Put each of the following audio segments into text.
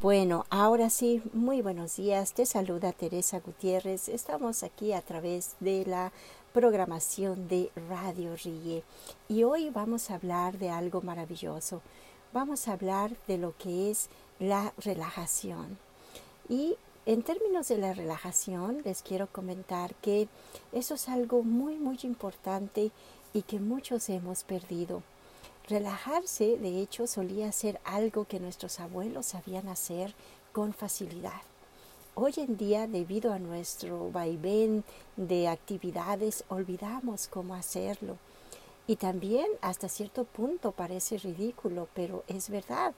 Bueno, ahora sí, muy buenos días. Te saluda Teresa Gutiérrez. Estamos aquí a través de la programación de Radio Rie y hoy vamos a hablar de algo maravilloso. Vamos a hablar de lo que es la relajación. Y en términos de la relajación, les quiero comentar que eso es algo muy, muy importante y que muchos hemos perdido. Relajarse, de hecho, solía ser algo que nuestros abuelos sabían hacer con facilidad. Hoy en día, debido a nuestro vaivén de actividades, olvidamos cómo hacerlo. Y también hasta cierto punto parece ridículo, pero es verdad.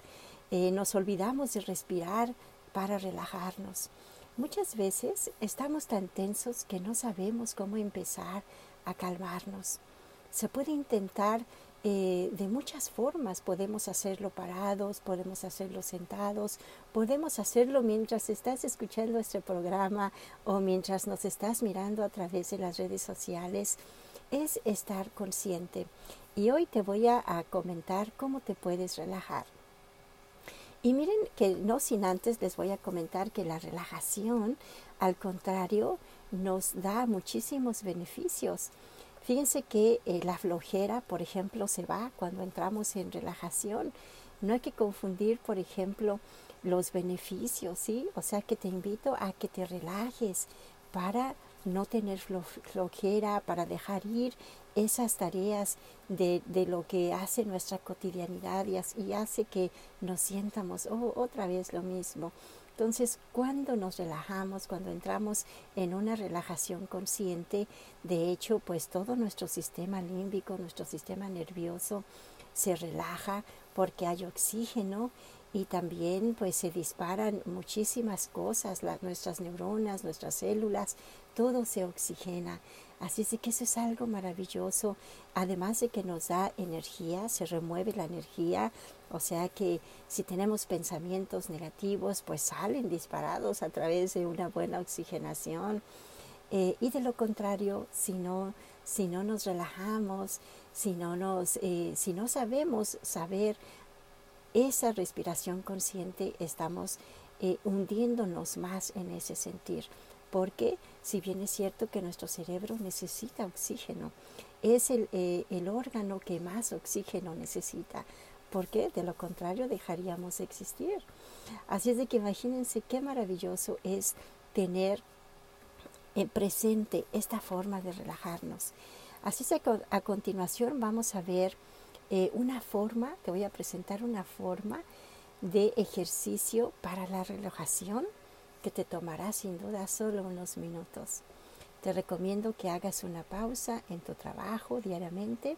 Eh, nos olvidamos de respirar para relajarnos. Muchas veces estamos tan tensos que no sabemos cómo empezar a calmarnos. Se puede intentar eh, de muchas formas. Podemos hacerlo parados, podemos hacerlo sentados, podemos hacerlo mientras estás escuchando este programa o mientras nos estás mirando a través de las redes sociales. Es estar consciente. Y hoy te voy a, a comentar cómo te puedes relajar. Y miren que no sin antes les voy a comentar que la relajación, al contrario, nos da muchísimos beneficios. Fíjense que eh, la flojera, por ejemplo, se va cuando entramos en relajación. No hay que confundir, por ejemplo, los beneficios, ¿sí? O sea que te invito a que te relajes para no tener flojera, para dejar ir esas tareas de, de, lo que hace nuestra cotidianidad y, hace que nos sientamos, oh, otra vez lo mismo. Entonces, cuando nos relajamos, cuando entramos en una relajación consciente, de hecho, pues todo nuestro sistema límbico, nuestro sistema nervioso se relaja porque hay oxígeno y también pues se disparan muchísimas cosas, nuestras neuronas, nuestras células, todo se oxigena. Así es que eso es algo maravilloso, además de que nos da energía, se remueve la energía, o sea que si tenemos pensamientos negativos, pues salen disparados a través de una buena oxigenación. Eh, y de lo contrario, si no, si no nos relajamos, si no, nos, eh, si no sabemos saber esa respiración consciente, estamos eh, hundiéndonos más en ese sentir. Porque si bien es cierto que nuestro cerebro necesita oxígeno, es el, eh, el órgano que más oxígeno necesita, porque de lo contrario dejaríamos de existir. Así es de que imagínense qué maravilloso es tener eh, presente esta forma de relajarnos. Así es que a continuación vamos a ver eh, una forma, te voy a presentar una forma de ejercicio para la relajación que te tomará sin duda solo unos minutos. Te recomiendo que hagas una pausa en tu trabajo diariamente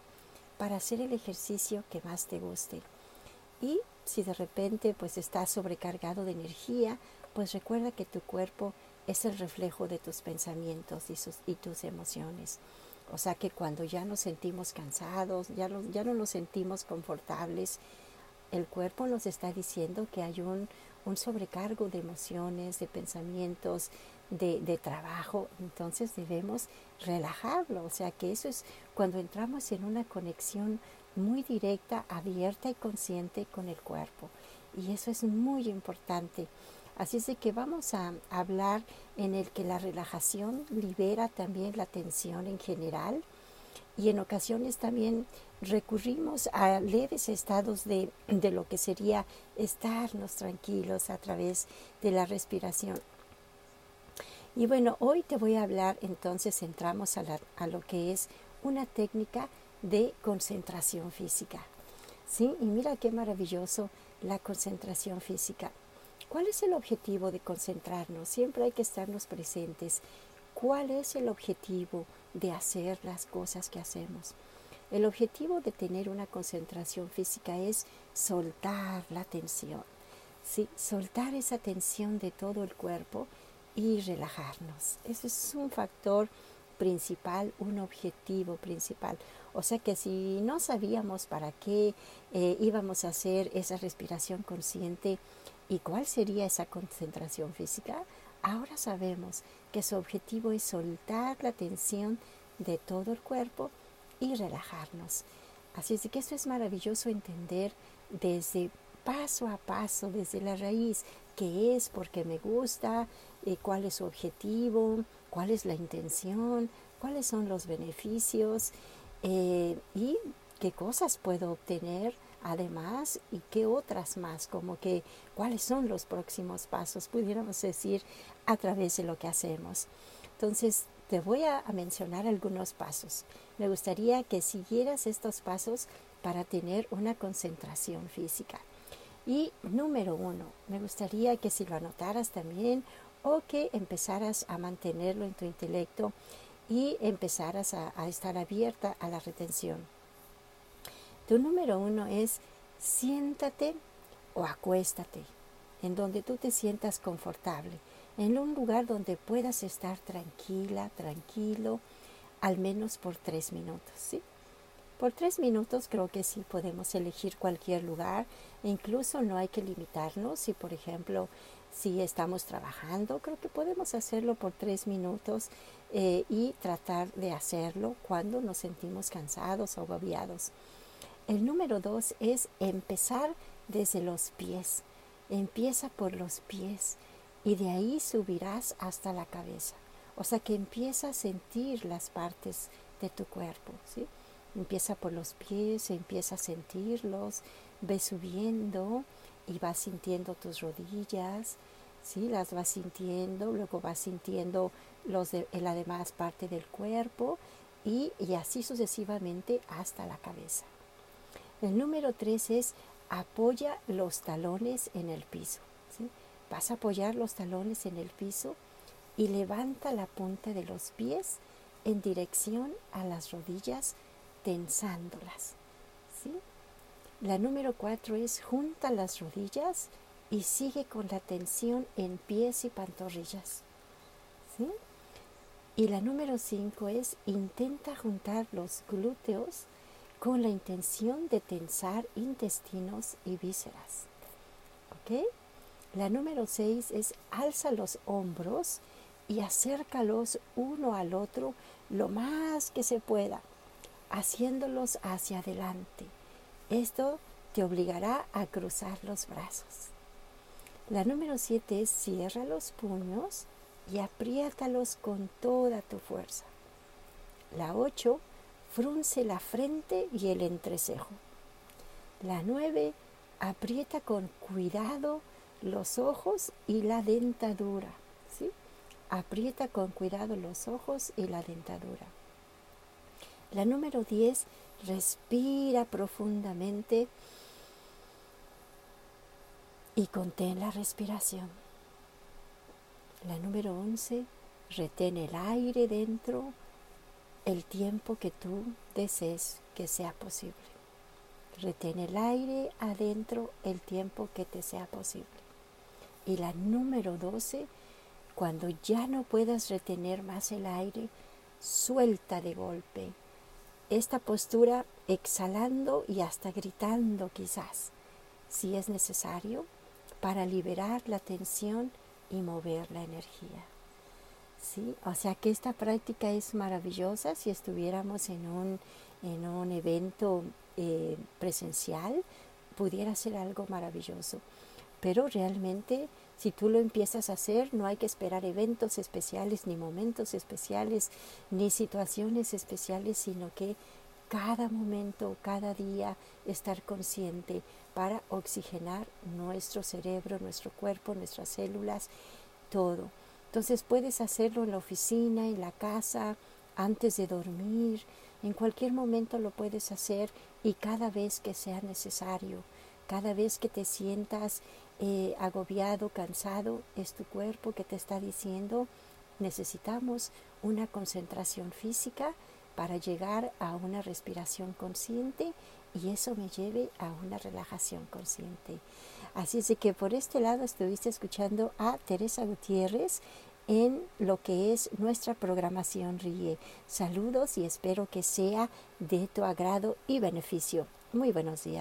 para hacer el ejercicio que más te guste. Y si de repente pues estás sobrecargado de energía, pues recuerda que tu cuerpo es el reflejo de tus pensamientos y, tus emociones. O sea que cuando ya nos sentimos cansados, ya ya no nos sentimos confortables, el cuerpo nos está diciendo que hay un, un sobrecargo de emociones, de pensamientos, de, trabajo, entonces debemos relajarlo. O sea que eso es cuando entramos en una conexión muy directa, abierta y consciente con el cuerpo. Y eso es muy importante. Así es de que vamos a hablar en el que la relajación libera también la tensión en general y en ocasiones también recurrimos a leves estados de, de lo que sería estarnos tranquilos a través de la respiración. Y bueno, hoy te voy a hablar, entonces entramos a, la, a lo que es una técnica de concentración física. ¿Sí? Y mira qué maravilloso la concentración física. ¿Cuál es el objetivo de concentrarnos? Siempre hay que estarnos presentes. ¿Cuál es el objetivo de hacer las cosas que hacemos? El objetivo de tener una concentración física es soltar la tensión, ¿sí? soltar esa tensión de todo el cuerpo y relajarnos. Ese es un factor principal, un objetivo principal. O sea que si no sabíamos para qué eh, íbamos a hacer esa respiración consciente y cuál sería esa concentración física, ahora sabemos que su objetivo es soltar la tensión de todo el cuerpo y relajarnos. Así es que esto es maravilloso entender desde paso a paso, desde la raíz, qué es, por qué me gusta, eh, cuál es su objetivo, cuál es la intención, cuáles son los beneficios eh, y qué cosas puedo obtener además y qué otras más, como que cuáles son los próximos pasos, pudiéramos decir, a través de lo que hacemos. Entonces, te voy a, mencionar algunos pasos. Me gustaría que siguieras estos pasos para tener una concentración física. Y número uno, me gustaría que si lo anotaras también o que empezaras a mantenerlo en tu intelecto y empezaras a estar abierta a la retención. Tu número uno es siéntate o acuéstate en donde tú te sientas confortable, en un lugar donde puedas estar tranquila, tranquilo, al menos por tres minutos, ¿sí? Por tres minutos creo que sí podemos elegir cualquier lugar, incluso no hay que limitarnos. Si, por ejemplo, si estamos trabajando, creo que podemos hacerlo por tres minutos eh, y tratar de hacerlo cuando nos sentimos cansados o agobiados. El número dos es empezar desde los pies. Empieza por los pies y de ahí subirás hasta la cabeza. O sea que empieza a sentir las partes de tu cuerpo. ¿sí? Empieza por los pies, empieza a sentirlos, ve subiendo y vas sintiendo tus rodillas, ¿sí? las vas sintiendo, luego vas sintiendo los de, la demás parte del cuerpo y así sucesivamente hasta la cabeza. El número tres es apoya los talones en el piso. Vas a apoyar los talones en el piso y levanta la punta de los pies en dirección a las rodillas, tensándolas. La número cuatro es junta las rodillas y sigue con la tensión en pies y pantorrillas. Y la número cinco es intenta juntar los glúteos con la intención de tensar intestinos y vísceras. ¿Ok? La número 6 es alza los hombros y acércalos uno al otro lo más que se pueda, haciéndolos hacia adelante. Esto te obligará a cruzar los brazos. La número 7 es cierra los puños y apriétalos con toda tu fuerza. La 8 frunce la frente y el entrecejo. La nueve, aprieta con cuidado los ojos y la dentadura. ¿sí? Aprieta con cuidado los ojos y la dentadura. La número 10, respira profundamente y contén la respiración. La número 11, retén el aire dentro el tiempo que tú desees que sea posible. Retén el aire adentro el tiempo que te sea posible. Y la número 12, cuando ya no puedas retener más el aire, suelta de golpe. Esta postura exhalando y hasta gritando quizás, si es necesario, para liberar la tensión y mover la energía. ¿Sí? O sea que esta práctica es maravillosa si estuviéramos en un, en un evento eh, presencial, pudiera ser algo maravilloso. Pero realmente, si tú lo empiezas a hacer, no hay que esperar eventos especiales, ni momentos especiales, ni situaciones especiales, sino que cada momento, cada día, estar consciente para oxigenar nuestro cerebro, nuestro cuerpo, nuestras células, todo. Entonces puedes hacerlo en la oficina, en la casa, antes de dormir, en cualquier momento lo puedes hacer y cada vez que sea necesario, cada vez que te sientas eh, agobiado, cansado, es tu cuerpo que te está diciendo necesitamos una concentración física para llegar a una respiración consciente y eso me lleve a una relajación consciente. Así es de que por este lado estuviste escuchando a Teresa Gutiérrez en lo que es nuestra programación RIE. Saludos y espero que sea de tu agrado y beneficio. Muy buenos días.